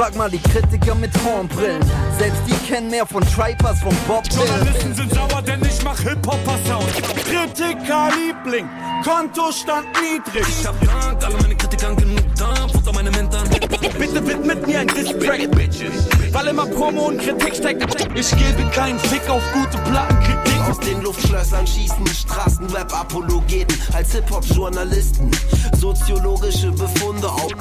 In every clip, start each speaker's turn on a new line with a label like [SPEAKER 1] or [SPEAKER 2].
[SPEAKER 1] Frag mal die Kritiker mit Hornbrillen. Selbst die kennen mehr von Tripers, von Bob
[SPEAKER 2] Journalisten sind sauer, denn ich mach Hip-Hopper-Sound. Kritiker-Liebling, Kontostand niedrig.
[SPEAKER 3] Ich hab Dank, alle meine Kritiker genug Dampf unter meine Mentoren.
[SPEAKER 2] Bitte widmet mir ein Distrack, Bitches. Weil immer Promo und Kritik steckt. Ich gebe keinen Fick auf gute Plattenkritik.
[SPEAKER 1] Aus den Luftschlössern schießen Straßenrap-Apologeten als Hip-Hop-Journalisten. Soziologische Befunde auf.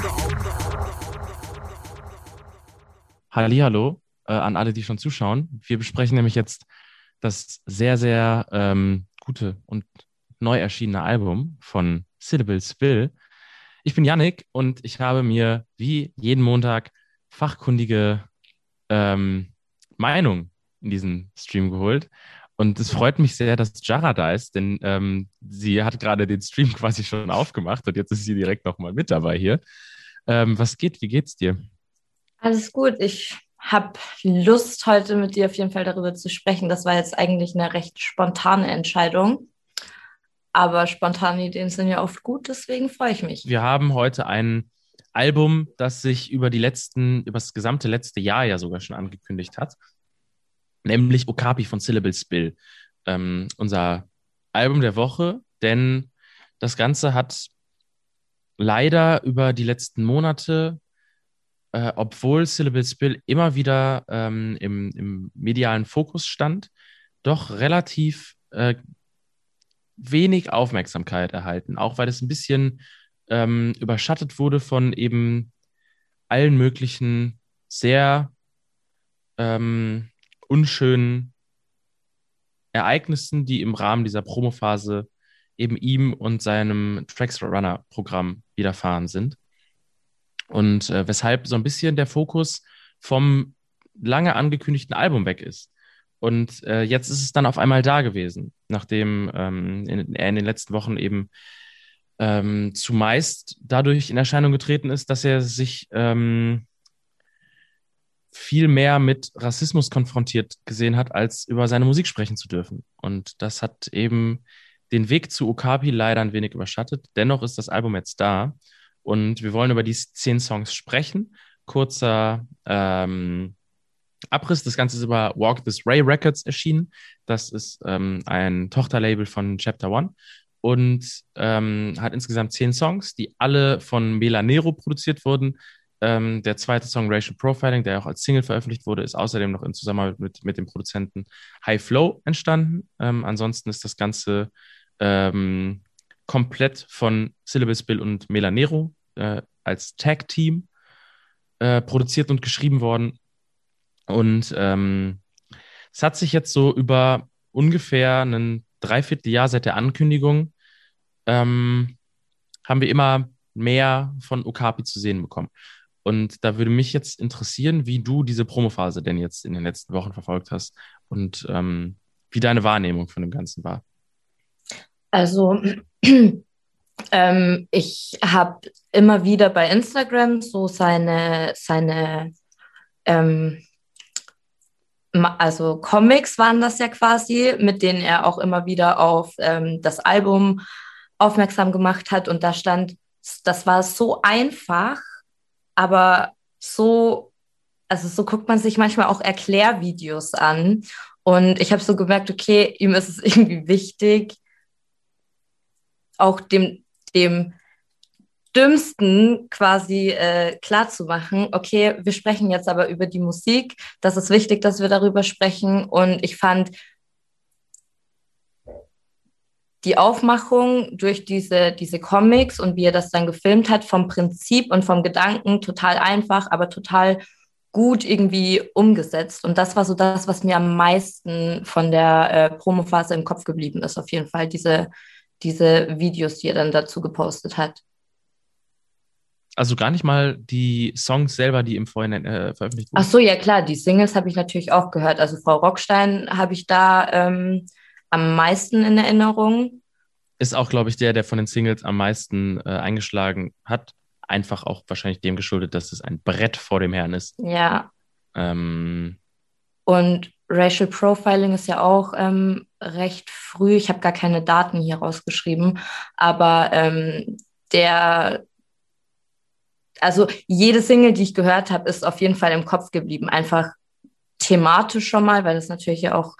[SPEAKER 4] Hallihallo äh, an alle, die schon zuschauen. Wir besprechen nämlich jetzt das sehr, sehr ähm, gute und neu erschienene Album von Syllable Spill. Ich bin Yannick und ich habe mir wie jeden Montag fachkundige ähm, Meinung in diesen Stream geholt. Und es freut mich sehr, dass Jara da ist, denn ähm, sie hat gerade den Stream quasi schon aufgemacht und jetzt ist sie direkt nochmal mit dabei hier. Ähm, was geht? Wie geht's dir?
[SPEAKER 5] Alles gut. Ich habe Lust, heute mit dir auf jeden Fall darüber zu sprechen. Das war jetzt eigentlich eine recht spontane Entscheidung. Aber spontane Ideen sind ja oft gut, deswegen freue ich mich.
[SPEAKER 4] Wir haben heute ein Album, das sich über die letzten, über das gesamte letzte Jahr ja sogar schon angekündigt hat, nämlich Okapi von Syllable Spill. Ähm, unser Album der Woche, denn das Ganze hat leider über die letzten Monate, äh, obwohl Syllable Spill immer wieder ähm, im, im medialen Fokus stand, doch relativ äh, wenig Aufmerksamkeit erhalten, auch weil es ein bisschen ähm, überschattet wurde von eben allen möglichen sehr ähm, unschönen Ereignissen, die im Rahmen dieser Promophase eben ihm und seinem Tracks Runner Programm widerfahren sind. Und äh, weshalb so ein bisschen der Fokus vom lange angekündigten Album weg ist. Und äh, jetzt ist es dann auf einmal da gewesen, nachdem ähm, in, er in den letzten Wochen eben ähm, zumeist dadurch in Erscheinung getreten ist, dass er sich ähm, viel mehr mit Rassismus konfrontiert gesehen hat, als über seine Musik sprechen zu dürfen. Und das hat eben den Weg zu Okapi leider ein wenig überschattet. Dennoch ist das Album jetzt da und wir wollen über die zehn Songs sprechen. Kurzer ähm, Abriss. Das Ganze ist über Walk This Ray Records erschienen. Das ist ähm, ein Tochterlabel von Chapter One und ähm, hat insgesamt zehn Songs, die alle von Melanero produziert wurden. Ähm, der zweite Song Racial Profiling, der auch als Single veröffentlicht wurde, ist außerdem noch in Zusammenarbeit mit, mit dem Produzenten High Flow entstanden. Ähm, ansonsten ist das Ganze ähm, komplett von Syllabus Bill und Melanero äh, als Tag-Team äh, produziert und geschrieben worden. Und ähm, es hat sich jetzt so über ungefähr ein Dreivierteljahr seit der Ankündigung, ähm, haben wir immer mehr von Okapi zu sehen bekommen. Und da würde mich jetzt interessieren, wie du diese Promophase denn jetzt in den letzten Wochen verfolgt hast und ähm, wie deine Wahrnehmung von dem Ganzen war.
[SPEAKER 5] Also ähm, ich habe immer wieder bei Instagram so seine, seine ähm, also Comics waren das ja quasi, mit denen er auch immer wieder auf ähm, das Album aufmerksam gemacht hat. Und da stand, das war so einfach, aber so, also so guckt man sich manchmal auch Erklärvideos an. Und ich habe so gemerkt, okay, ihm ist es irgendwie wichtig, auch dem, dem Dümmsten quasi äh, klar zu machen, okay, wir sprechen jetzt aber über die Musik, das ist wichtig, dass wir darüber sprechen und ich fand die Aufmachung durch diese, diese Comics und wie er das dann gefilmt hat, vom Prinzip und vom Gedanken total einfach, aber total gut irgendwie umgesetzt. Und das war so das, was mir am meisten von der äh, Promophase im Kopf geblieben ist, auf jeden Fall, diese, diese Videos, die er dann dazu gepostet hat.
[SPEAKER 4] Also gar nicht mal die Songs selber, die im Vorhinein äh, veröffentlicht wurden.
[SPEAKER 5] Ach so, ja klar, die Singles habe ich natürlich auch gehört. Also Frau Rockstein habe ich da ähm, am meisten in Erinnerung.
[SPEAKER 4] Ist auch, glaube ich, der, der von den Singles am meisten äh, eingeschlagen hat. Einfach auch wahrscheinlich dem geschuldet, dass es ein Brett vor dem Herrn ist.
[SPEAKER 5] Ja. Ähm, Und Racial Profiling ist ja auch ähm, recht früh. Ich habe gar keine Daten hier rausgeschrieben, aber ähm, der also jede Single, die ich gehört habe, ist auf jeden Fall im Kopf geblieben. Einfach thematisch schon mal, weil das natürlich ja auch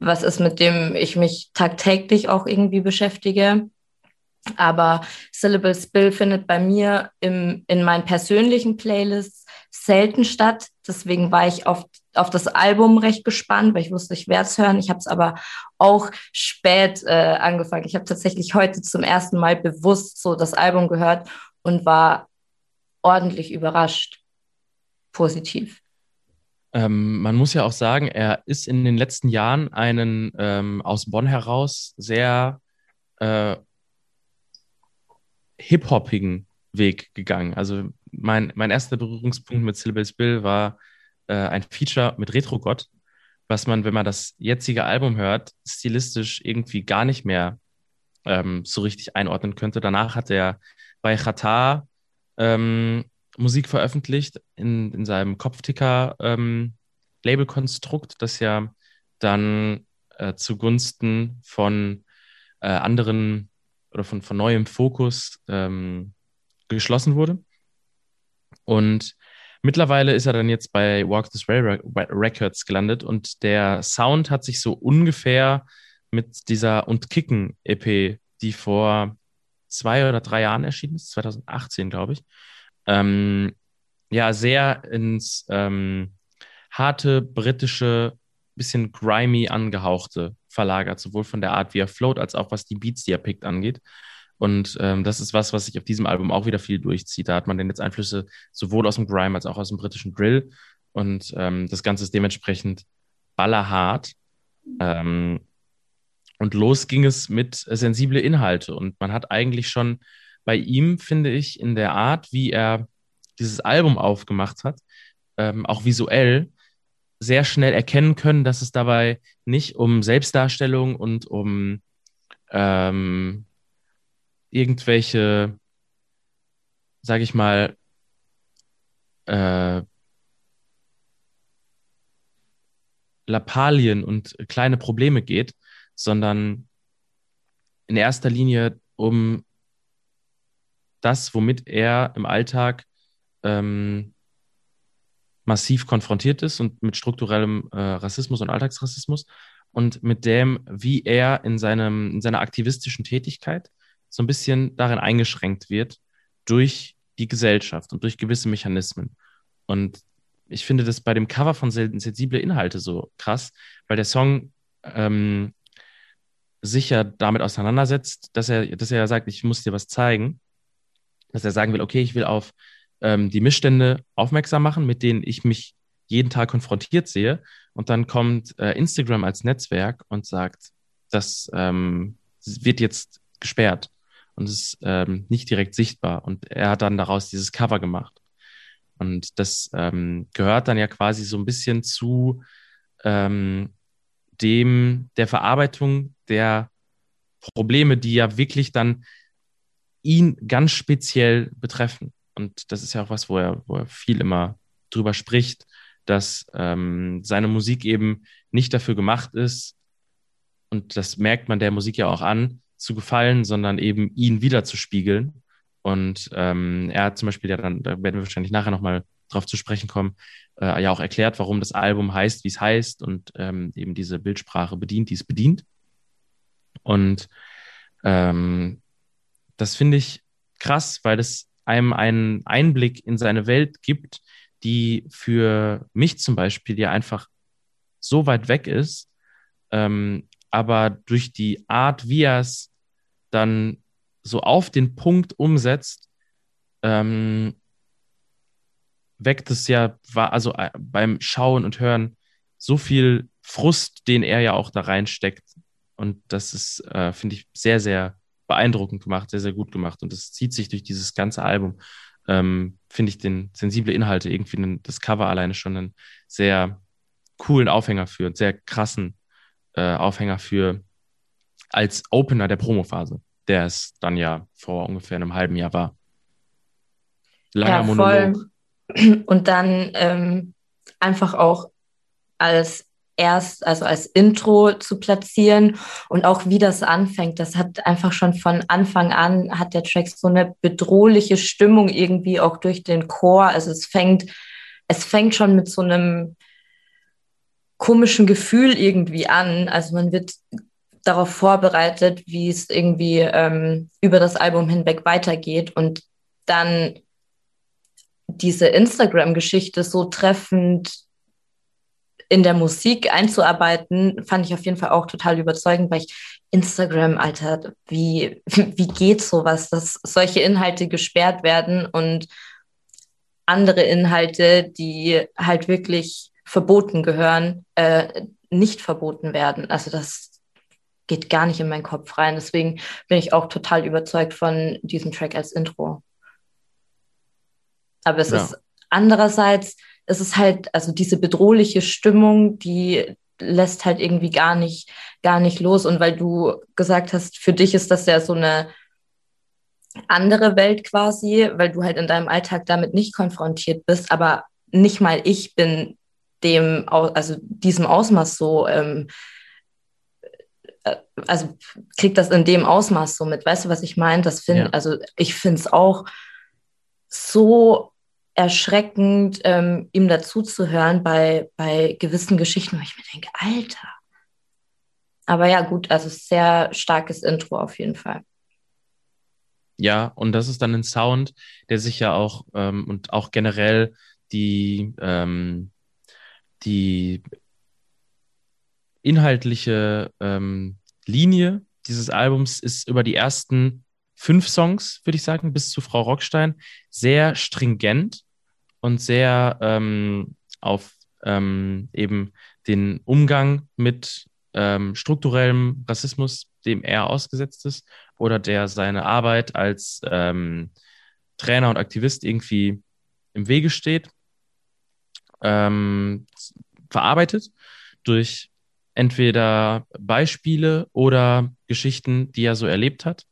[SPEAKER 5] was ist, mit dem ich mich tagtäglich auch irgendwie beschäftige. Aber Syllable Spill findet bei mir im, in meinen persönlichen Playlists selten statt. Deswegen war ich auf, auf das Album recht gespannt, weil ich wusste, ich werde es hören. Ich habe es aber auch spät äh, angefangen. Ich habe tatsächlich heute zum ersten Mal bewusst so das Album gehört und war ordentlich überrascht. Positiv.
[SPEAKER 4] Ähm, man muss ja auch sagen, er ist in den letzten Jahren einen ähm, aus Bonn heraus sehr äh, hip-hoppigen Weg gegangen. Also mein, mein erster Berührungspunkt mit Syllables Bill war äh, ein Feature mit Retro-Gott, was man, wenn man das jetzige Album hört, stilistisch irgendwie gar nicht mehr ähm, so richtig einordnen könnte. Danach hat er bei Qatar ähm, Musik veröffentlicht in, in seinem Kopfticker-Labelkonstrukt, ähm, das ja dann äh, zugunsten von äh, anderen oder von, von neuem Fokus ähm, geschlossen wurde. Und mittlerweile ist er dann jetzt bei Walk This Way Records gelandet und der Sound hat sich so ungefähr mit dieser Und Kicken EP, die vor zwei oder drei Jahren erschienen ist, 2018, glaube ich, ähm, ja, sehr ins ähm, harte britische, bisschen grimy angehauchte verlagert, sowohl von der Art, wie er float, als auch was die Beats, die er pickt, angeht. Und ähm, das ist was, was sich auf diesem Album auch wieder viel durchzieht. Da hat man denn jetzt Einflüsse sowohl aus dem Grime als auch aus dem britischen Drill. Und ähm, das Ganze ist dementsprechend ballerhart. Ähm, und los ging es mit sensible Inhalte. Und man hat eigentlich schon bei ihm, finde ich, in der Art, wie er dieses Album aufgemacht hat, ähm, auch visuell, sehr schnell erkennen können, dass es dabei nicht um Selbstdarstellung und um ähm, irgendwelche, sage ich mal, äh, Lappalien und kleine Probleme geht, sondern in erster Linie um das, womit er im Alltag ähm, massiv konfrontiert ist und mit strukturellem äh, Rassismus und Alltagsrassismus und mit dem, wie er in, seinem, in seiner aktivistischen Tätigkeit so ein bisschen darin eingeschränkt wird durch die Gesellschaft und durch gewisse Mechanismen. Und ich finde das bei dem Cover von Sensible Inhalte so krass, weil der Song ähm, sich ja damit auseinandersetzt, dass er, dass er sagt, ich muss dir was zeigen dass er sagen will, okay, ich will auf ähm, die Missstände aufmerksam machen, mit denen ich mich jeden Tag konfrontiert sehe. Und dann kommt äh, Instagram als Netzwerk und sagt, das ähm, wird jetzt gesperrt und ist ähm, nicht direkt sichtbar. Und er hat dann daraus dieses Cover gemacht. Und das ähm, gehört dann ja quasi so ein bisschen zu ähm, dem der Verarbeitung der Probleme, die ja wirklich dann ihn ganz speziell betreffen. Und das ist ja auch was, wo er, wo er viel immer drüber spricht, dass ähm, seine Musik eben nicht dafür gemacht ist, und das merkt man der Musik ja auch an, zu gefallen, sondern eben ihn wieder zu spiegeln. Und ähm, er hat zum Beispiel ja dann, da werden wir wahrscheinlich nachher nochmal drauf zu sprechen kommen, äh, ja auch erklärt, warum das Album heißt, wie es heißt und ähm, eben diese Bildsprache bedient, die es bedient. Und ähm, das finde ich krass, weil es einem einen Einblick in seine Welt gibt, die für mich zum Beispiel ja einfach so weit weg ist, ähm, aber durch die Art, wie er es dann so auf den Punkt umsetzt, ähm, weckt es ja, war also äh, beim Schauen und Hören so viel Frust, den er ja auch da reinsteckt. Und das ist, äh, finde ich, sehr, sehr beeindruckend gemacht, sehr, sehr gut gemacht. Und das zieht sich durch dieses ganze Album. Ähm, Finde ich den sensible Inhalte irgendwie einen, das Cover alleine schon einen sehr coolen Aufhänger für, einen sehr krassen äh, Aufhänger für als Opener der Promophase, der es dann ja vor ungefähr einem halben Jahr war.
[SPEAKER 5] Langer ja, Monolog. Und dann ähm, einfach auch als erst, also als Intro zu platzieren und auch wie das anfängt. Das hat einfach schon von Anfang an, hat der Track so eine bedrohliche Stimmung irgendwie auch durch den Chor. Also es fängt, es fängt schon mit so einem komischen Gefühl irgendwie an. Also man wird darauf vorbereitet, wie es irgendwie ähm, über das Album hinweg weitergeht und dann diese Instagram-Geschichte so treffend in der Musik einzuarbeiten, fand ich auf jeden Fall auch total überzeugend, weil ich Instagram, Alter, wie, wie geht sowas, dass solche Inhalte gesperrt werden und andere Inhalte, die halt wirklich verboten gehören, äh, nicht verboten werden. Also das geht gar nicht in meinen Kopf rein. Deswegen bin ich auch total überzeugt von diesem Track als Intro. Aber es ja. ist andererseits, es ist halt, also diese bedrohliche Stimmung, die lässt halt irgendwie gar nicht, gar nicht los. Und weil du gesagt hast, für dich ist das ja so eine andere Welt quasi, weil du halt in deinem Alltag damit nicht konfrontiert bist, aber nicht mal ich bin dem, also diesem Ausmaß so, ähm, äh, also kriegt das in dem Ausmaß so mit. Weißt du, was ich meine? Das finde, ja. also ich finde es auch so erschreckend, ähm, ihm dazuzuhören bei, bei gewissen Geschichten, wo ich mir denke, Alter. Aber ja, gut, also sehr starkes Intro auf jeden Fall.
[SPEAKER 4] Ja, und das ist dann ein Sound, der sich ja auch ähm, und auch generell die, ähm, die inhaltliche ähm, Linie dieses Albums ist über die ersten fünf Songs, würde ich sagen, bis zu Frau Rockstein, sehr stringent und sehr ähm, auf ähm, eben den Umgang mit ähm, strukturellem Rassismus, dem er ausgesetzt ist, oder der seine Arbeit als ähm, Trainer und Aktivist irgendwie im Wege steht, ähm, verarbeitet durch entweder Beispiele oder Geschichten, die er so erlebt hat.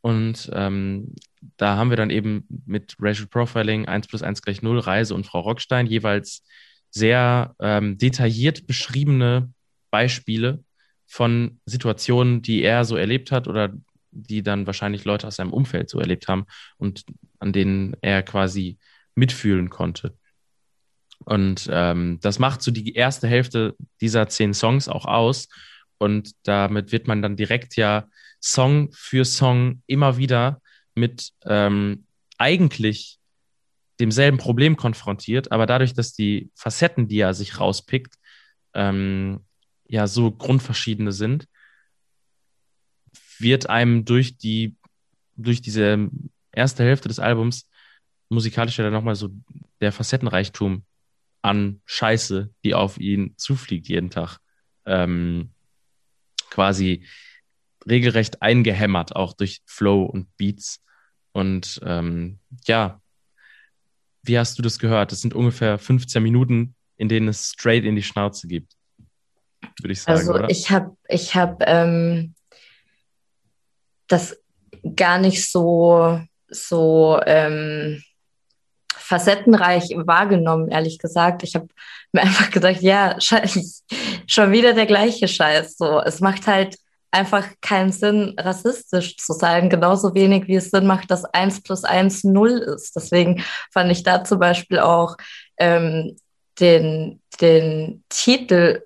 [SPEAKER 4] Und ähm, da haben wir dann eben mit Racial Profiling 1 plus 1 gleich 0, Reise und Frau Rockstein jeweils sehr ähm, detailliert beschriebene Beispiele von Situationen, die er so erlebt hat oder die dann wahrscheinlich Leute aus seinem Umfeld so erlebt haben und an denen er quasi mitfühlen konnte. Und ähm, das macht so die erste Hälfte dieser zehn Songs auch aus. Und damit wird man dann direkt ja Song für Song immer wieder mit ähm, eigentlich demselben Problem konfrontiert, aber dadurch, dass die Facetten, die er sich rauspickt, ähm, ja so grundverschiedene sind, wird einem durch die durch diese erste Hälfte des Albums musikalisch ja dann nochmal so der Facettenreichtum an Scheiße, die auf ihn zufliegt jeden Tag, ähm, quasi regelrecht eingehämmert, auch durch Flow und Beats. Und ähm, ja, wie hast du das gehört? Das sind ungefähr 15 Minuten, in denen es straight in die Schnauze gibt,
[SPEAKER 5] würde ich sagen. Also oder? ich habe ich hab, ähm, das gar nicht so, so ähm, facettenreich wahrgenommen, ehrlich gesagt. Ich habe mir einfach gedacht, ja, schon wieder der gleiche Scheiß. So, es macht halt einfach keinen Sinn, rassistisch zu sein, genauso wenig wie es Sinn macht, dass 1 plus 1 0 ist. Deswegen fand ich da zum Beispiel auch ähm, den, den Titel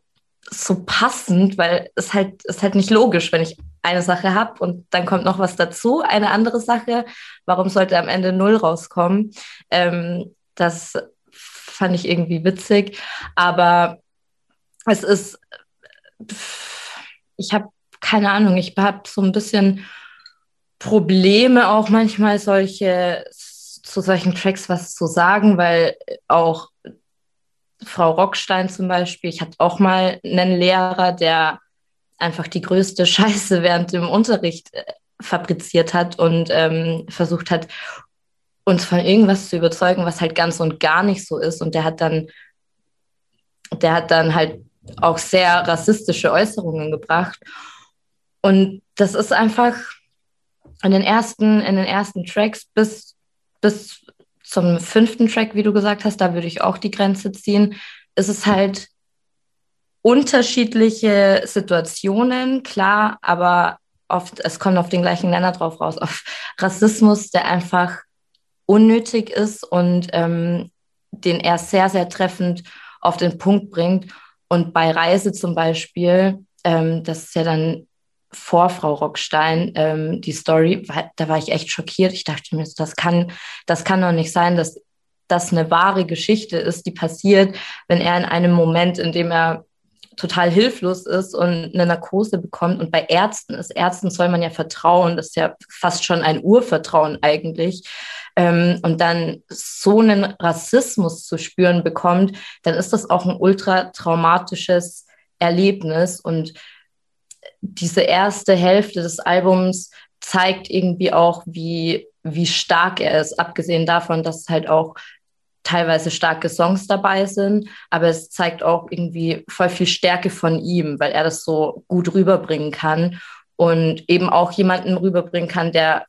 [SPEAKER 5] so passend, weil es halt, ist halt nicht logisch, wenn ich eine Sache habe und dann kommt noch was dazu, eine andere Sache. Warum sollte am Ende null rauskommen? Ähm, das fand ich irgendwie witzig, aber es ist, ich habe keine Ahnung, ich habe so ein bisschen Probleme auch manchmal solche zu solchen Tracks was zu sagen, weil auch Frau Rockstein zum Beispiel, ich hatte auch mal einen Lehrer, der einfach die größte Scheiße während dem Unterricht äh, fabriziert hat und ähm, versucht hat, uns von irgendwas zu überzeugen, was halt ganz und gar nicht so ist. Und der hat dann, der hat dann halt auch sehr rassistische Äußerungen gebracht. Und das ist einfach in den ersten, in den ersten Tracks bis, bis zum fünften Track, wie du gesagt hast, da würde ich auch die Grenze ziehen, ist es halt unterschiedliche Situationen, klar, aber oft, es kommt auf den gleichen Nenner drauf raus, auf Rassismus, der einfach unnötig ist und ähm, den er sehr, sehr treffend auf den Punkt bringt. Und bei Reise zum Beispiel, ähm, das ist ja dann vor Frau Rockstein, ähm, die Story, da war ich echt schockiert. Ich dachte mir, das kann, das kann doch nicht sein, dass das eine wahre Geschichte ist, die passiert, wenn er in einem Moment, in dem er total hilflos ist und eine Narkose bekommt. Und bei Ärzten ist, Ärzten soll man ja vertrauen, das ist ja fast schon ein Urvertrauen eigentlich. Ähm, und dann so einen Rassismus zu spüren bekommt, dann ist das auch ein ultra traumatisches Erlebnis. Und diese erste Hälfte des Albums zeigt irgendwie auch, wie, wie stark er ist, abgesehen davon, dass halt auch teilweise starke Songs dabei sind, aber es zeigt auch irgendwie voll viel Stärke von ihm, weil er das so gut rüberbringen kann und eben auch jemanden rüberbringen kann, der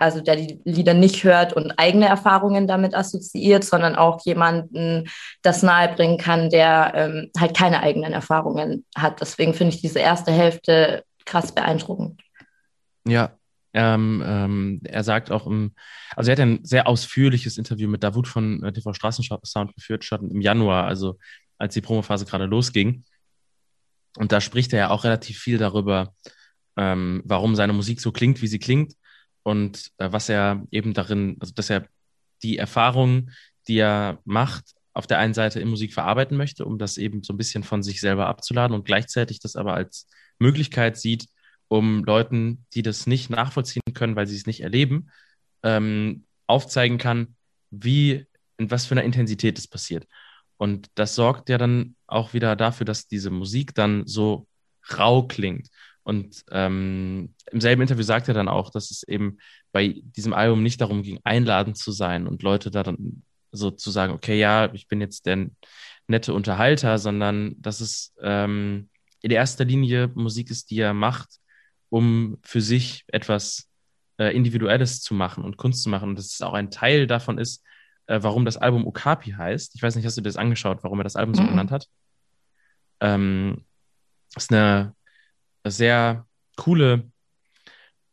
[SPEAKER 5] also der die Lieder nicht hört und eigene Erfahrungen damit assoziiert, sondern auch jemanden das nahebringen kann, der ähm, halt keine eigenen Erfahrungen hat. Deswegen finde ich diese erste Hälfte krass beeindruckend.
[SPEAKER 4] Ja, ähm, ähm, er sagt auch im, also er hat ein sehr ausführliches Interview mit Davut von äh, TV Straßensound geführt, schon im Januar, also als die Promophase gerade losging. Und da spricht er ja auch relativ viel darüber, ähm, warum seine Musik so klingt, wie sie klingt und äh, was er eben darin, also dass er die Erfahrungen, die er macht, auf der einen Seite in Musik verarbeiten möchte, um das eben so ein bisschen von sich selber abzuladen und gleichzeitig das aber als Möglichkeit sieht, um Leuten, die das nicht nachvollziehen können, weil sie es nicht erleben, ähm, aufzeigen kann, wie, in was für einer Intensität es passiert. Und das sorgt ja dann auch wieder dafür, dass diese Musik dann so rau klingt. Und ähm, im selben Interview sagt er dann auch, dass es eben bei diesem Album nicht darum ging, einladend zu sein und Leute da dann so zu sagen, okay, ja, ich bin jetzt der nette Unterhalter, sondern dass es ähm, in erster Linie Musik ist, die er macht, um für sich etwas äh, Individuelles zu machen und Kunst zu machen. Und dass es auch ein Teil davon ist, äh, warum das Album Okapi heißt. Ich weiß nicht, hast du dir das angeschaut, warum er das Album so mhm. genannt hat? Ähm, ist eine sehr coole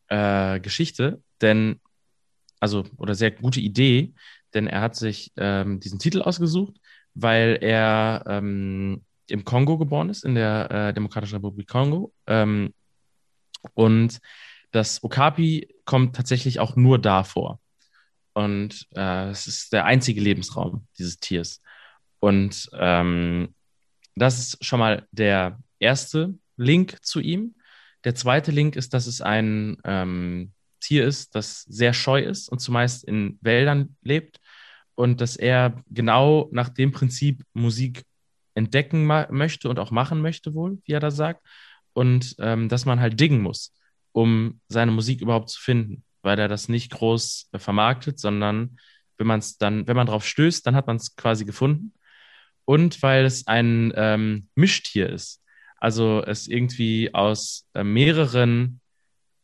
[SPEAKER 4] äh, Geschichte, denn, also, oder sehr gute Idee, denn er hat sich ähm, diesen Titel ausgesucht, weil er ähm, im Kongo geboren ist, in der äh, Demokratischen Republik Kongo. Ähm, und das Okapi kommt tatsächlich auch nur da vor. Und äh, es ist der einzige Lebensraum dieses Tiers. Und ähm, das ist schon mal der erste Link zu ihm. Der zweite Link ist, dass es ein ähm, Tier ist, das sehr scheu ist und zumeist in Wäldern lebt und dass er genau nach dem Prinzip Musik entdecken möchte und auch machen möchte wohl, wie er da sagt, und ähm, dass man halt diggen muss, um seine Musik überhaupt zu finden, weil er das nicht groß äh, vermarktet, sondern wenn man es dann, wenn man drauf stößt, dann hat man es quasi gefunden und weil es ein ähm, Mischtier ist. Also es irgendwie aus äh, mehreren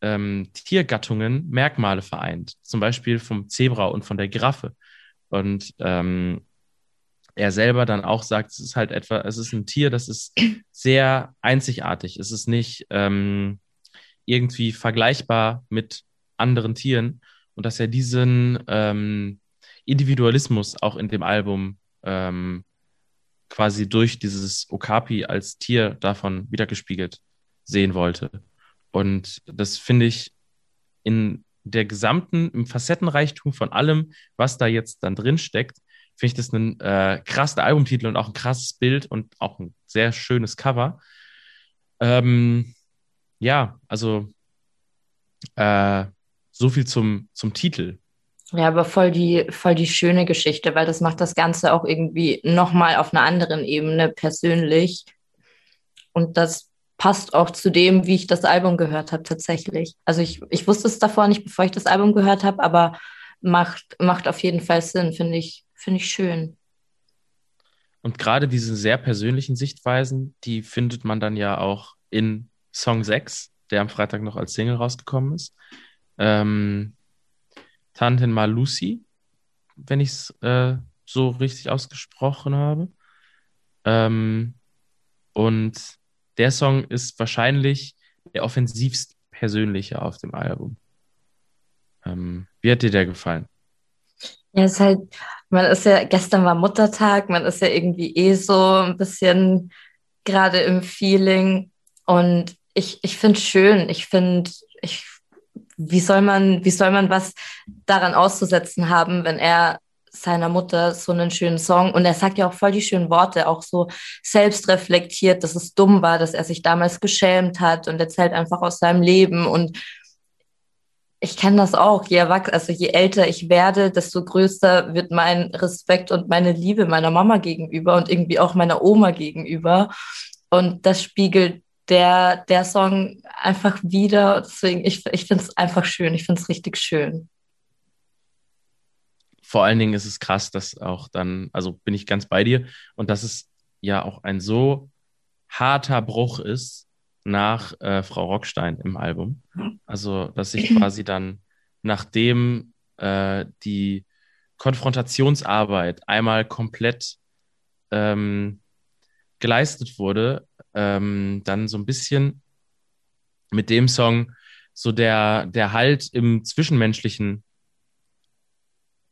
[SPEAKER 4] ähm, Tiergattungen Merkmale vereint. Zum Beispiel vom Zebra und von der Giraffe. Und ähm, er selber dann auch sagt, es ist halt etwa, es ist ein Tier, das ist sehr einzigartig. Es ist nicht ähm, irgendwie vergleichbar mit anderen Tieren und dass er diesen ähm, Individualismus auch in dem Album ähm, quasi durch dieses Okapi als Tier davon wiedergespiegelt sehen wollte. Und das finde ich in der gesamten, im Facettenreichtum von allem, was da jetzt dann drin steckt, finde ich das ein äh, krasser Albumtitel und auch ein krasses Bild und auch ein sehr schönes Cover. Ähm, ja, also äh, so viel zum, zum Titel.
[SPEAKER 5] Ja, aber voll die, voll die schöne Geschichte, weil das macht das Ganze auch irgendwie nochmal auf einer anderen Ebene persönlich. Und das passt auch zu dem, wie ich das Album gehört habe, tatsächlich. Also ich, ich wusste es davor nicht, bevor ich das Album gehört habe, aber macht, macht auf jeden Fall Sinn, finde ich, finde ich schön.
[SPEAKER 4] Und gerade diese sehr persönlichen Sichtweisen, die findet man dann ja auch in Song 6, der am Freitag noch als Single rausgekommen ist. Ähm, Tantin Malusi, wenn ich es äh, so richtig ausgesprochen habe. Ähm, Und der Song ist wahrscheinlich der offensivst persönliche auf dem Album. Ähm, wie hat dir der gefallen?
[SPEAKER 5] Ja, es ist halt, man ist ja, gestern war Muttertag, man ist ja irgendwie eh so ein bisschen gerade im Feeling. Und ich, ich finde es schön. Ich finde, ich, wie soll man, wie soll man was daran auszusetzen haben, wenn er seiner Mutter so einen schönen Song und er sagt ja auch voll die schönen Worte, auch so selbstreflektiert, dass es dumm war, dass er sich damals geschämt hat und erzählt einfach aus seinem Leben und ich kenne das auch, je erwachsen, also je älter ich werde, desto größer wird mein Respekt und meine Liebe meiner Mama gegenüber und irgendwie auch meiner Oma gegenüber. Und das spiegelt der, der Song einfach wieder. Deswegen, ich, ich finde es einfach schön. Ich finde es richtig schön
[SPEAKER 4] vor allen Dingen ist es krass, dass auch dann, also bin ich ganz bei dir, und dass es ja auch ein so harter Bruch ist nach äh, Frau Rockstein im Album. Also, dass sich quasi dann, nachdem äh, die Konfrontationsarbeit einmal komplett ähm, geleistet wurde, ähm, dann so ein bisschen mit dem Song so der, der Halt im Zwischenmenschlichen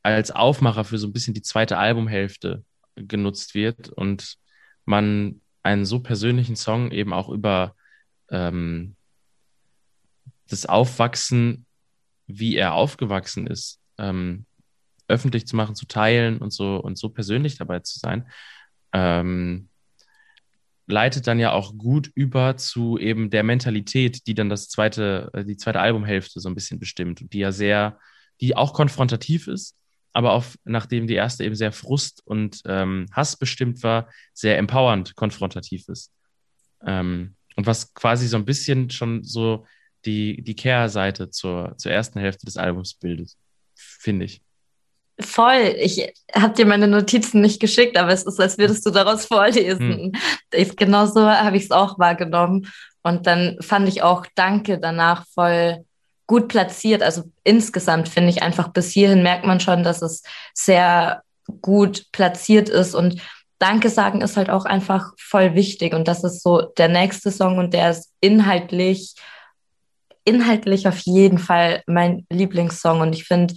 [SPEAKER 4] als Aufmacher für so ein bisschen die zweite Albumhälfte genutzt wird und man einen so persönlichen Song eben auch über ähm, das Aufwachsen, wie er aufgewachsen ist, ähm, öffentlich zu machen, zu teilen und so und so persönlich dabei zu sein, ähm, leitet dann ja auch gut über zu eben der Mentalität, die dann das zweite, äh, die zweite Albumhälfte so ein bisschen bestimmt und die ja sehr, die auch konfrontativ ist, aber auch nachdem die erste eben sehr frust- und ähm, hassbestimmt war, sehr empowernd konfrontativ ist. Ähm, und was quasi so ein bisschen schon so die, die Kehrseite zur, zur ersten Hälfte des Albums bildet, finde ich.
[SPEAKER 5] Voll. Ich habe dir meine Notizen nicht geschickt, aber es ist, als würdest du daraus vorlesen. Hm. Genau so habe ich es auch wahrgenommen. Und dann fand ich auch Danke danach voll gut platziert. Also insgesamt finde ich einfach bis hierhin merkt man schon, dass es sehr gut platziert ist und Danke sagen ist halt auch einfach voll wichtig und das ist so der nächste Song und der ist inhaltlich inhaltlich auf jeden Fall mein Lieblingssong und ich finde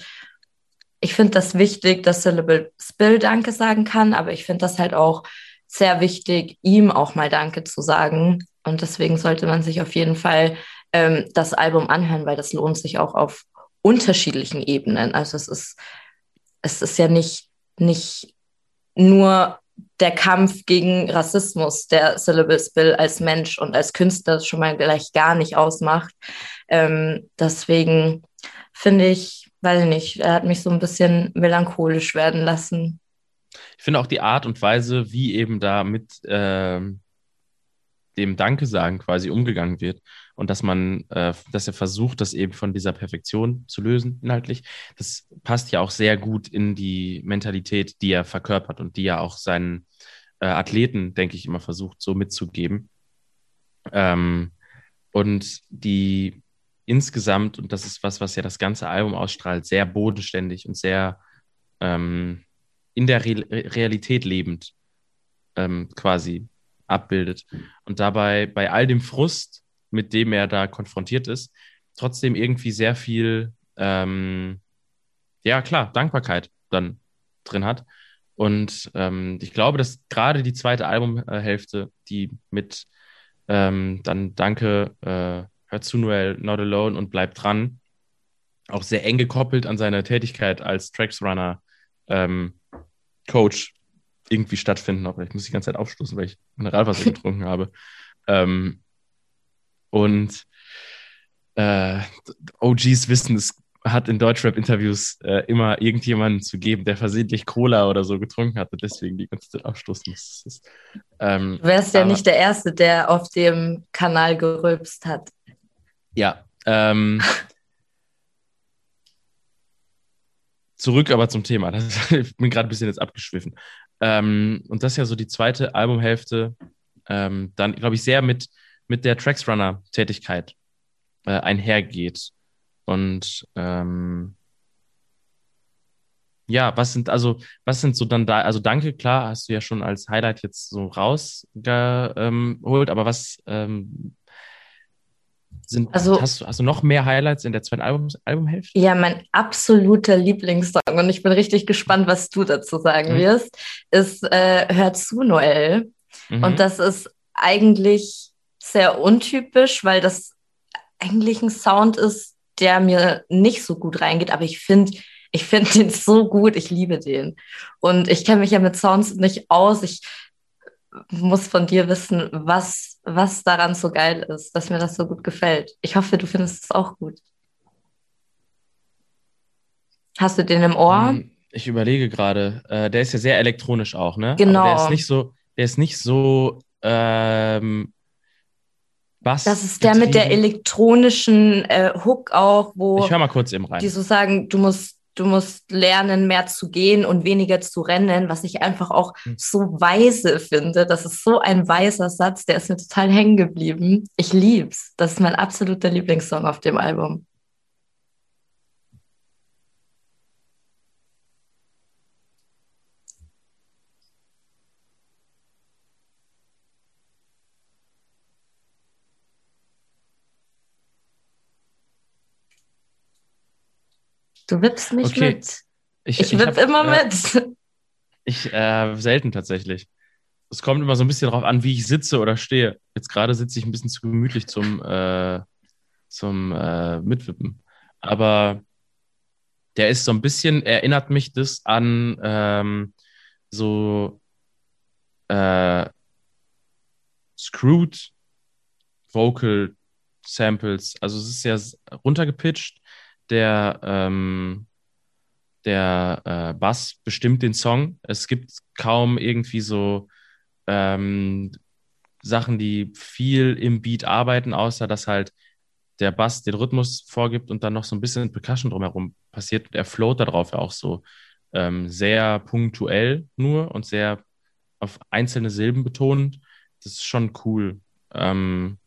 [SPEAKER 5] ich finde das wichtig, dass Syllable Spill Danke sagen kann, aber ich finde das halt auch sehr wichtig, ihm auch mal Danke zu sagen. Und deswegen sollte man sich auf jeden Fall ähm, das Album anhören, weil das lohnt sich auch auf unterschiedlichen Ebenen. Also es ist, es ist ja nicht, nicht nur der Kampf gegen Rassismus, der Syllabus Bill als Mensch und als Künstler schon mal gleich gar nicht ausmacht. Ähm, deswegen finde ich, weiß ich nicht, er hat mich so ein bisschen melancholisch werden lassen.
[SPEAKER 4] Ich finde auch die Art und Weise, wie eben da mit ähm, dem Danke sagen quasi umgegangen wird und dass man, äh, dass er versucht, das eben von dieser Perfektion zu lösen, inhaltlich. Das passt ja auch sehr gut in die Mentalität, die er verkörpert und die er auch seinen äh, Athleten, denke ich, immer versucht, so mitzugeben. Ähm, und die insgesamt, und das ist was, was ja das ganze Album ausstrahlt, sehr bodenständig und sehr ähm, in der Re Realität lebend ähm, quasi abbildet. Und dabei bei all dem Frust, mit dem er da konfrontiert ist, trotzdem irgendwie sehr viel, ähm, ja klar, Dankbarkeit dann drin hat. Und ähm, ich glaube, dass gerade die zweite Albumhälfte, die mit ähm, dann Danke, äh, hört zu Noel, Not Alone und Bleibt dran, auch sehr eng gekoppelt an seine Tätigkeit als Tracks Runner ähm, Coach irgendwie stattfinden. Aber ich muss die ganze Zeit aufstoßen, weil ich Mineralwasser getrunken habe. Ähm, und äh, OGs wissen, es hat in Deutschrap-Interviews äh, immer irgendjemanden zu geben, der versehentlich Cola oder so getrunken hatte, deswegen die ganze Zeit aufstoßen muss.
[SPEAKER 5] Ähm, du wärst ja nicht der Erste, der auf dem Kanal gerülpst hat.
[SPEAKER 4] Ja. Ähm, zurück aber zum Thema. Das, ich bin gerade ein bisschen jetzt abgeschwiffen. Ähm, und das ist ja so die zweite Albumhälfte, ähm, dann, glaube ich, sehr mit mit der Tracksrunner-Tätigkeit äh, einhergeht. Und ähm, ja, was sind also, was sind so dann da, also danke, klar, hast du ja schon als Highlight jetzt so rausgeholt, aber was ähm, sind,
[SPEAKER 5] Also-
[SPEAKER 4] hast, du, hast du noch mehr Highlights in der zweiten Album, Albumhälfte?
[SPEAKER 5] Ja, mein absoluter Lieblingssong und ich bin richtig gespannt, was du dazu sagen
[SPEAKER 4] Mhm.
[SPEAKER 5] wirst, ist äh, Hör zu, Noel.
[SPEAKER 4] Mhm.
[SPEAKER 5] Und das ist eigentlich sehr untypisch, weil das eigentlich ein Sound ist, der mir nicht so gut reingeht, aber ich finde ich finde den so gut, ich liebe den. Und ich kenne mich ja mit Sounds nicht aus. Ich muss von dir wissen, was, was daran so geil ist, dass mir das so gut gefällt. Ich hoffe, du findest es auch gut. Hast du den im Ohr?
[SPEAKER 4] Hm, Ich überlege gerade, äh, der ist ja sehr elektronisch auch, ne?
[SPEAKER 5] Genau.
[SPEAKER 4] Aber der ist nicht so, der ist nicht so ähm, Bass.
[SPEAKER 5] Das ist der mit der elektronischen äh, Hook auch, wo
[SPEAKER 4] Ich höre mal kurz eben rein.
[SPEAKER 5] die so sagen, du musst, du musst lernen, mehr zu gehen und weniger zu rennen, was ich einfach auch
[SPEAKER 4] Hm.
[SPEAKER 5] so weise finde. Das ist so ein weiser Satz, der ist mir total hängen geblieben. Ich lieb's. Das ist mein absoluter Lieblingssong auf dem Album. Du wippst mich
[SPEAKER 4] Okay.
[SPEAKER 5] mit.
[SPEAKER 4] Ich,
[SPEAKER 5] Ich,
[SPEAKER 4] ich
[SPEAKER 5] wipp
[SPEAKER 4] hab,
[SPEAKER 5] immer
[SPEAKER 4] äh,
[SPEAKER 5] mit.
[SPEAKER 4] Ich äh, selten tatsächlich. Es kommt immer so ein bisschen darauf an, wie ich sitze oder stehe. Jetzt gerade sitze ich ein bisschen zu gemütlich zum, äh, zum äh, Mitwippen. Aber der ist so ein bisschen, erinnert mich das an ähm, so äh, Screwed Vocal Samples. Also es ist ja runtergepitcht. Der, ähm, der äh, Bass bestimmt den Song. Es gibt kaum irgendwie so ähm, Sachen, die viel im Beat arbeiten, außer dass halt der Bass den Rhythmus vorgibt und dann noch so ein bisschen Percussion drumherum passiert. Er float darauf ja auch so ähm, sehr punktuell nur und sehr auf einzelne Silben betont. Das ist schon cool. Ähm,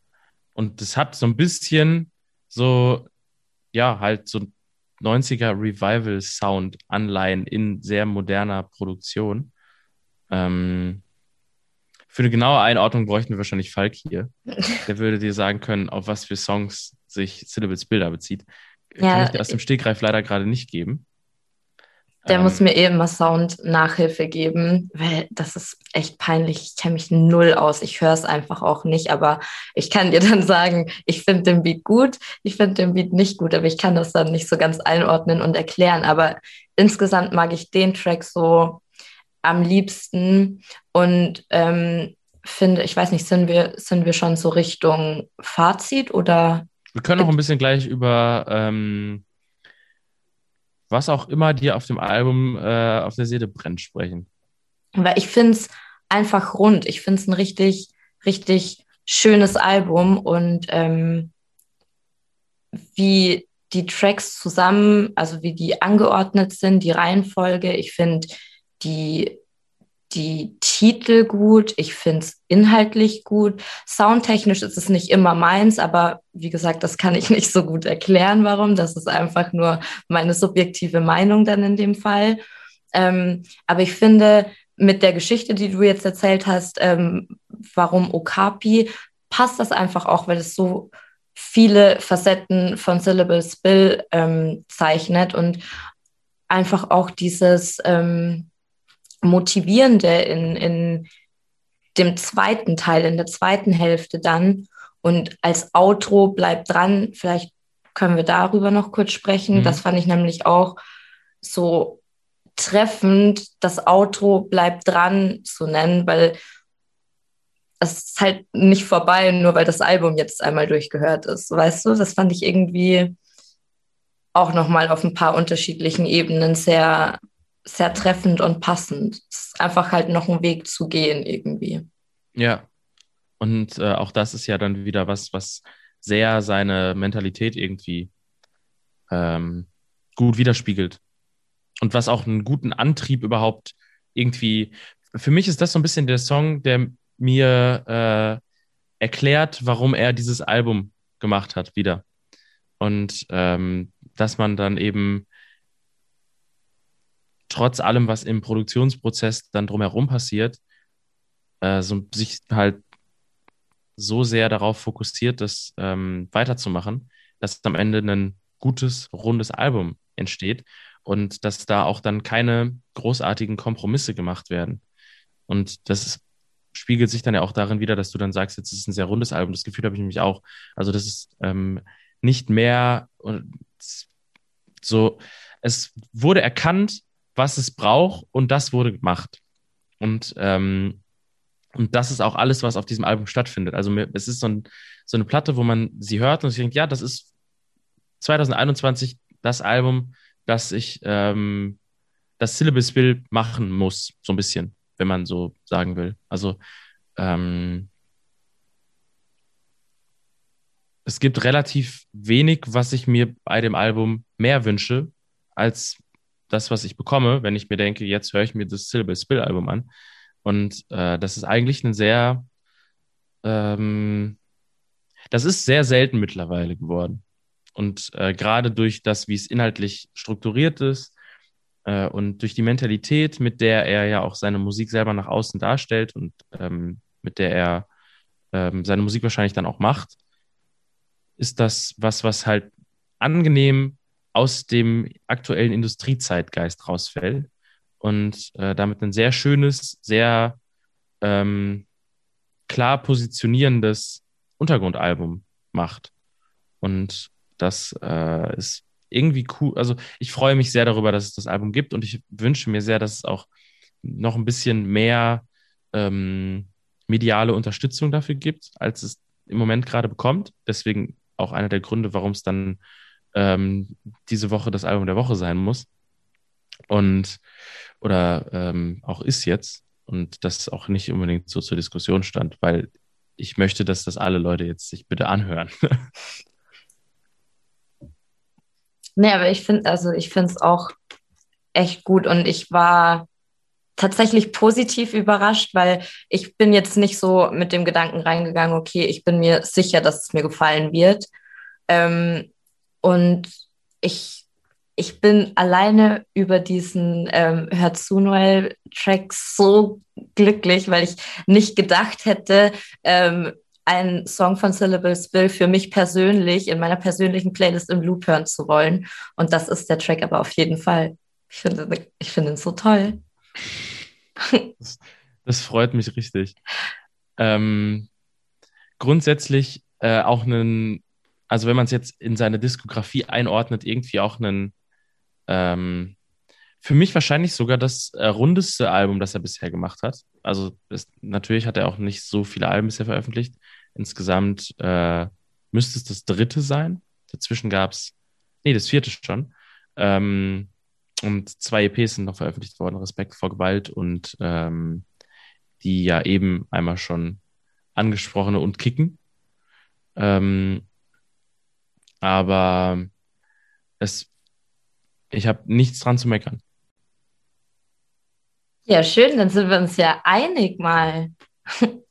[SPEAKER 4] und das hat so ein bisschen so, ja, halt so 90er Revival Sound Anleihen in sehr moderner Produktion. Ähm, für eine genaue Einordnung bräuchten wir wahrscheinlich Falk hier. Der würde dir sagen können, auf was für Songs sich Syllables Bilder bezieht. Kann
[SPEAKER 5] Ja,
[SPEAKER 4] ich dir aus dem Stegreif leider gerade nicht geben.
[SPEAKER 5] Der
[SPEAKER 4] Ähm,
[SPEAKER 5] muss mir eh immer Sound-Nachhilfe geben, weil das ist echt peinlich. Ich kenne mich null aus. Ich höre es einfach auch nicht, aber ich kann dir dann sagen, ich finde den Beat gut, ich finde den Beat nicht gut, aber ich kann das dann nicht so ganz einordnen und erklären. Aber insgesamt mag ich den Track so am liebsten und ähm, finde, ich weiß nicht, sind wir, sind wir schon so Richtung Fazit oder
[SPEAKER 4] Wir können auch ein bisschen gleich über ähm, was auch immer dir auf dem Album äh, auf der Seele brennt sprechen.
[SPEAKER 5] Weil ich finde es einfach rund. Ich finde es ein richtig, richtig schönes Album und ähm, wie die Tracks zusammen, also wie die angeordnet sind, die Reihenfolge. Ich finde die, die Titel gut, ich finde es inhaltlich gut. Soundtechnisch ist es nicht immer meins, aber wie gesagt, das kann ich nicht so gut erklären, warum. Das ist einfach nur meine subjektive Meinung dann in dem Fall. Ähm, aber ich finde, mit der Geschichte, die du jetzt erzählt hast, ähm, warum Okapi, passt das einfach auch, weil es so viele Facetten von Syllable Spill ähm, zeichnet und einfach auch dieses ähm, Motivierende in, in dem zweiten Teil, in der zweiten Hälfte dann. Und als Outro bleibt dran, vielleicht können wir darüber noch kurz sprechen.
[SPEAKER 4] Mhm.
[SPEAKER 5] Das fand ich nämlich auch so treffend, das Outro bleibt dran zu nennen, weil es ist halt nicht vorbei, nur weil das Album jetzt einmal durchgehört ist. Weißt du, das fand ich irgendwie auch nochmal auf ein paar unterschiedlichen Ebenen sehr, sehr treffend und passend. Es ist einfach halt noch ein Weg zu gehen irgendwie.
[SPEAKER 4] Ja. Und äh, auch das ist ja dann wieder was, was sehr seine Mentalität irgendwie ähm, gut widerspiegelt. Und was auch einen guten Antrieb überhaupt irgendwie. Für mich ist das so ein bisschen der Song, der mir äh, erklärt, warum er dieses Album gemacht hat, wieder. Und ähm, dass man dann eben trotz allem, was im Produktionsprozess dann drumherum passiert, äh, so, sich halt so sehr darauf fokussiert, das ähm, weiterzumachen, dass am Ende ein gutes, rundes Album entsteht und dass da auch dann keine großartigen Kompromisse gemacht werden. Und das ist, spiegelt sich dann ja auch darin wieder, dass du dann sagst, jetzt ist es ein sehr rundes Album. Das Gefühl habe ich nämlich auch. Also das ist ähm, nicht mehr so, es wurde erkannt, was es braucht und das wurde gemacht. Und, ähm, und das ist auch alles, was auf diesem Album stattfindet. Also es ist so, ein, so eine Platte, wo man sie hört und sich denkt, ja, das ist 2021 das Album, das ich ähm, das Syllabus Bill machen muss, so ein bisschen, wenn man so sagen will. Also ähm, es gibt relativ wenig, was ich mir bei dem Album mehr wünsche, als das, was ich bekomme, wenn ich mir denke, jetzt höre ich mir das Syllable Spill Album an. Und äh, das ist eigentlich ein sehr, ähm, das ist sehr selten mittlerweile geworden. Und äh, gerade durch das, wie es inhaltlich strukturiert ist äh, und durch die Mentalität, mit der er ja auch seine Musik selber nach außen darstellt und ähm, mit der er ähm, seine Musik wahrscheinlich dann auch macht, ist das was, was halt angenehm aus dem aktuellen Industriezeitgeist rausfällt und äh, damit ein sehr schönes, sehr ähm, klar positionierendes Untergrundalbum macht. Und das äh, ist irgendwie cool. Also ich freue mich sehr darüber, dass es das Album gibt und ich wünsche mir sehr, dass es auch noch ein bisschen mehr ähm, mediale Unterstützung dafür gibt, als es im Moment gerade bekommt. Deswegen auch einer der Gründe, warum es dann ähm, diese Woche das Album der Woche sein muss. Und oder ähm, auch ist jetzt und das auch nicht unbedingt so zur Diskussion stand, weil ich möchte, dass das alle Leute jetzt sich bitte anhören.
[SPEAKER 5] nee, aber ich finde, also ich finde es auch echt gut und ich war tatsächlich positiv überrascht, weil ich bin jetzt nicht so mit dem Gedanken reingegangen, okay, ich bin mir sicher, dass es mir gefallen wird. Ähm, und ich, ich bin alleine über diesen ähm, Hör zu Noel-Track so glücklich, weil ich nicht gedacht hätte, ähm, einen Song von Syllables Bill für mich persönlich in meiner persönlichen Playlist im Loop hören zu wollen. Und das ist der Track aber auf jeden Fall. Ich finde ich finde ihn so toll.
[SPEAKER 4] Das, das freut mich richtig. Ähm, grundsätzlich äh, auch einen, also wenn man es jetzt in seine Diskografie einordnet, irgendwie auch einen, ähm, für mich wahrscheinlich sogar das äh, rundeste Album, das er bisher gemacht hat. Also es, natürlich hat er auch nicht so viele Alben bisher veröffentlicht. Insgesamt äh, müsste es das dritte sein. Dazwischen gab es, nee, das vierte schon. Ähm, und zwei EPs sind noch veröffentlicht worden, Respekt vor Gewalt und ähm, die ja eben einmal schon angesprochene und Kicken. Ähm, aber es, ich habe nichts dran zu meckern.
[SPEAKER 5] Ja, schön, dann sind wir uns ja einig mal.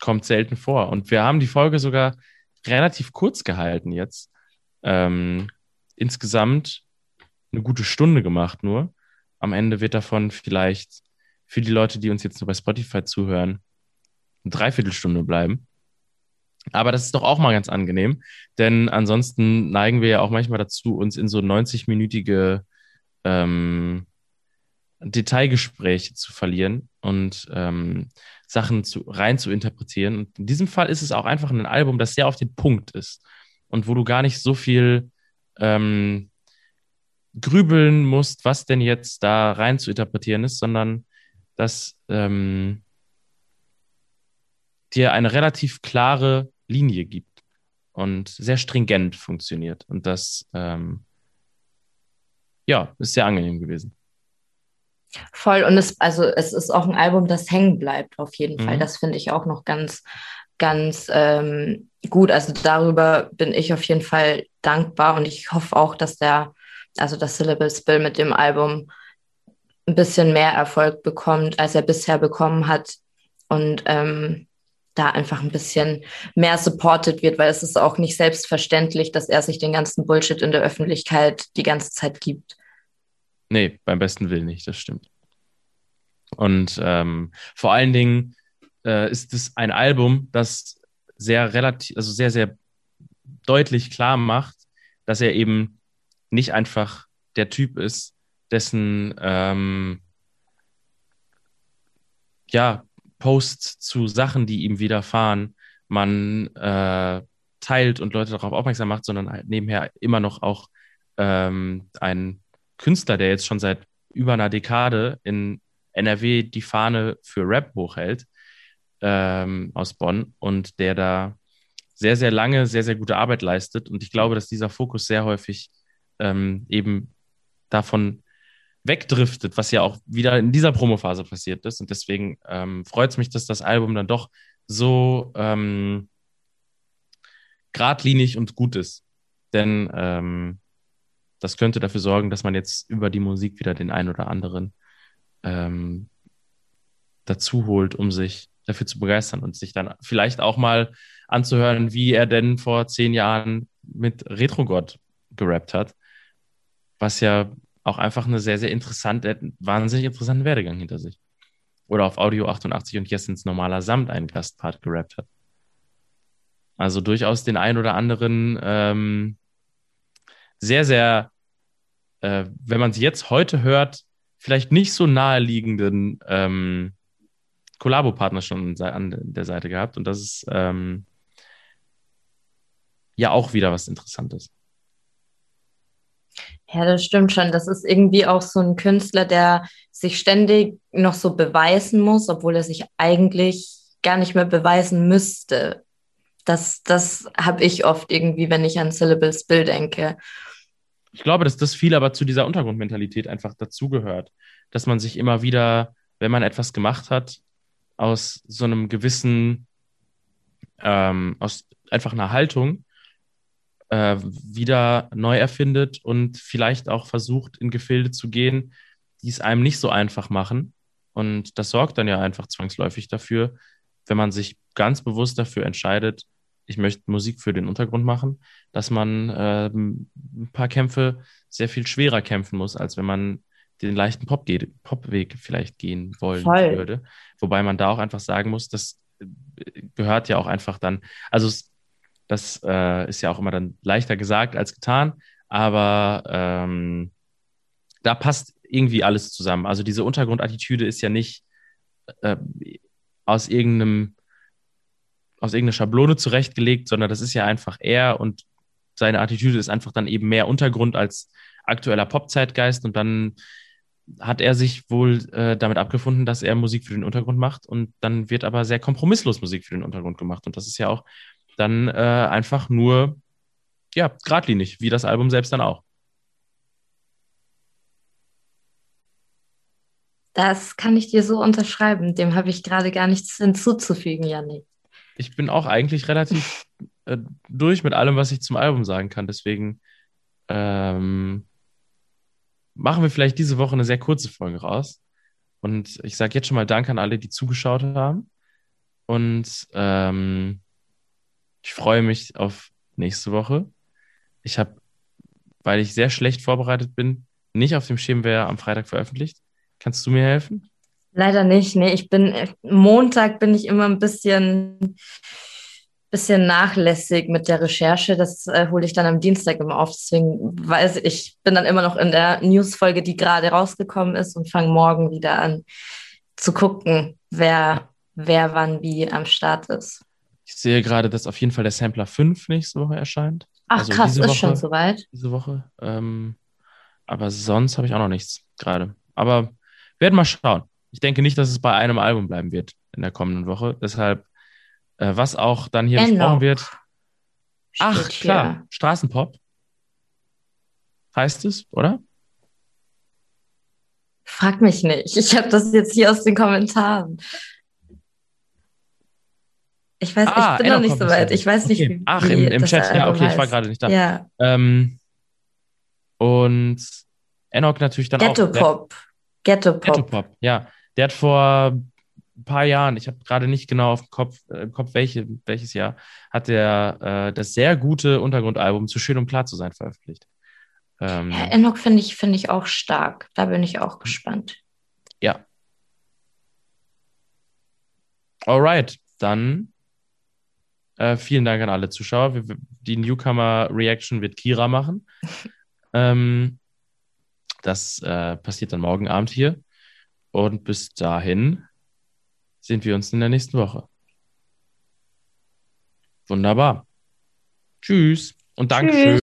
[SPEAKER 4] Kommt selten vor. Und wir haben die Folge sogar relativ kurz gehalten jetzt. Ähm, insgesamt eine gute Stunde gemacht nur. Am Ende wird davon vielleicht für die Leute, die uns jetzt nur bei Spotify zuhören, eine Dreiviertelstunde bleiben. Aber das ist doch auch mal ganz angenehm, denn ansonsten neigen wir ja auch manchmal dazu, uns in so 90-minütige ähm, Detailgespräche zu verlieren und ähm, Sachen zu, rein zu interpretieren. Und in diesem Fall ist es auch einfach ein Album, das sehr auf den Punkt ist und wo du gar nicht so viel ähm, grübeln musst, was denn jetzt da rein zu interpretieren ist, sondern dass ähm, dir eine relativ klare Linie gibt und sehr stringent funktioniert. Und das ähm, ja, ist sehr angenehm gewesen.
[SPEAKER 5] Voll. Und es, also es ist auch ein Album, das hängen bleibt, auf jeden mhm. Fall. Das finde ich auch noch ganz, ganz ähm, gut. Also darüber bin ich auf jeden Fall dankbar und ich hoffe auch, dass der also das Syllable Spill mit dem Album ein bisschen mehr Erfolg bekommt, als er bisher bekommen hat und ähm, da einfach ein bisschen mehr supported wird, weil es ist auch nicht selbstverständlich, dass er sich den ganzen Bullshit in der Öffentlichkeit die ganze Zeit gibt.
[SPEAKER 4] Nee, beim besten Willen nicht, das stimmt. Und ähm, vor allen Dingen äh, ist es ein Album, das sehr relativ, also sehr, sehr deutlich klar macht, dass er eben nicht einfach der Typ ist, dessen ähm, ja, Posts zu Sachen, die ihm widerfahren, man äh, teilt und Leute darauf aufmerksam macht, sondern halt nebenher immer noch auch ähm, ein Künstler, der jetzt schon seit über einer Dekade in NRW die Fahne für Rap hochhält ähm, aus Bonn und der da sehr, sehr lange sehr, sehr gute Arbeit leistet. Und ich glaube, dass dieser Fokus sehr häufig ähm, eben davon wegdriftet, was ja auch wieder in dieser Promophase passiert ist. Und deswegen ähm, freut es mich, dass das Album dann doch so ähm, geradlinig und gut ist. Denn ähm, das könnte dafür sorgen, dass man jetzt über die Musik wieder den einen oder anderen ähm, dazu holt, um sich dafür zu begeistern und sich dann vielleicht auch mal anzuhören, wie er denn vor zehn Jahren mit Retrogott gerappt hat, was ja auch einfach eine sehr, sehr interessante, wahnsinnig interessanten Werdegang hinter sich. Oder auf Audio 88 und Jessens normaler Samt einen Gastpart gerappt hat. Also durchaus den ein oder anderen ähm, sehr, sehr, äh, wenn man sie jetzt heute hört, vielleicht nicht so naheliegenden ähm, Kollabo-Partner schon an der Seite gehabt. Und das ist ähm, ja auch wieder was Interessantes.
[SPEAKER 5] Ja, das stimmt schon. Das ist irgendwie auch so ein Künstler, der sich ständig noch so beweisen muss, obwohl er sich eigentlich gar nicht mehr beweisen müsste. Das, das habe ich oft irgendwie, wenn ich an Syllables Bill denke.
[SPEAKER 4] Ich glaube, dass das viel aber zu dieser Untergrundmentalität einfach dazugehört, dass man sich immer wieder, wenn man etwas gemacht hat, aus so einem gewissen, ähm, aus einfach einer Haltung äh, wieder neu erfindet und vielleicht auch versucht, in Gefilde zu gehen, die es einem nicht so einfach machen. Und das sorgt dann ja einfach zwangsläufig dafür, wenn man sich ganz bewusst dafür entscheidet, ich möchte Musik für den Untergrund machen, dass man äh, ein paar Kämpfe sehr viel schwerer kämpfen muss, als wenn man den leichten Pop Popweg vielleicht gehen wollen Voll. würde. Wobei man da auch einfach sagen muss, das gehört ja auch einfach dann, also das äh, ist ja auch immer dann leichter gesagt als getan, aber ähm, da passt irgendwie alles zusammen. Also diese Untergrundattitüde ist ja nicht äh, aus irgendeinem aus irgendeiner Schablone zurechtgelegt, sondern das ist ja einfach er und seine Attitüde ist einfach dann eben mehr Untergrund als aktueller Pop-Zeitgeist und dann hat er sich wohl äh, damit abgefunden, dass er Musik für den Untergrund macht und dann wird aber sehr kompromisslos Musik für den Untergrund gemacht und das ist ja auch dann äh, einfach nur, ja, geradlinig, wie das Album selbst dann auch.
[SPEAKER 5] Das kann ich dir so unterschreiben. Dem habe ich gerade gar nichts hinzuzufügen, Janik
[SPEAKER 4] ich bin auch eigentlich relativ äh, durch mit allem, was ich zum Album sagen kann. Deswegen ähm, machen wir vielleicht diese Woche eine sehr kurze Folge raus. Und ich sage jetzt schon mal Dank an alle, die zugeschaut haben. Und ähm, ich freue mich auf nächste Woche. Ich habe, weil ich sehr schlecht vorbereitet bin, nicht auf dem Schirm, wer am Freitag veröffentlicht. Kannst du mir helfen?
[SPEAKER 5] Leider nicht. Nee, ich bin Montag bin ich immer ein bisschen, bisschen nachlässig mit der Recherche. Das äh, hole ich dann am Dienstag immer auf. Deswegen weiß ich, ich bin dann immer noch in der Newsfolge, die gerade rausgekommen ist und fange morgen wieder an zu gucken, wer, wer wann wie am Start ist.
[SPEAKER 4] Ich sehe gerade, dass auf jeden Fall der Sampler 5 nächste Woche erscheint.
[SPEAKER 5] Ach also krass, ist Woche, schon soweit.
[SPEAKER 4] Diese Woche. Ähm, aber sonst habe ich auch noch nichts gerade. Aber werden mal schauen ich denke nicht, dass es bei einem Album bleiben wird in der kommenden Woche. Deshalb, äh, was auch dann hier Enoch. besprochen wird. Ach, klar, hier. Straßenpop. Heißt es, oder?
[SPEAKER 5] Frag mich nicht. Ich habe das jetzt hier aus den Kommentaren. Ich weiß, ah, ich bin noch nicht so weit. Ich weiß okay. nicht,
[SPEAKER 4] wie. Ach, im, im Chat, ja, okay, heißt. ich war gerade nicht da.
[SPEAKER 5] Ja.
[SPEAKER 4] Ähm, und Enoch natürlich dann
[SPEAKER 5] Ghetto auch.
[SPEAKER 4] Ghetto
[SPEAKER 5] Pop. Ghetto Pop. Ghetto Pop,
[SPEAKER 4] ja. Der hat vor ein paar Jahren, ich habe gerade nicht genau auf dem Kopf, äh, Kopf welche, welches Jahr, hat er äh, das sehr gute Untergrundalbum Zu schön um klar zu sein veröffentlicht. Ähm,
[SPEAKER 5] Ja, Enoch finde ich, finde ich auch stark. Da bin ich auch gespannt.
[SPEAKER 4] ja. Alright, dann äh, vielen Dank an alle Zuschauer. Wir, die Newcomer-Reaction wird Kira machen. ähm, das äh, passiert dann morgen Abend hier. Und bis dahin sehen wir uns in der nächsten Woche. Wunderbar. Tschüss und Dankeschön.
[SPEAKER 5] Tschüss.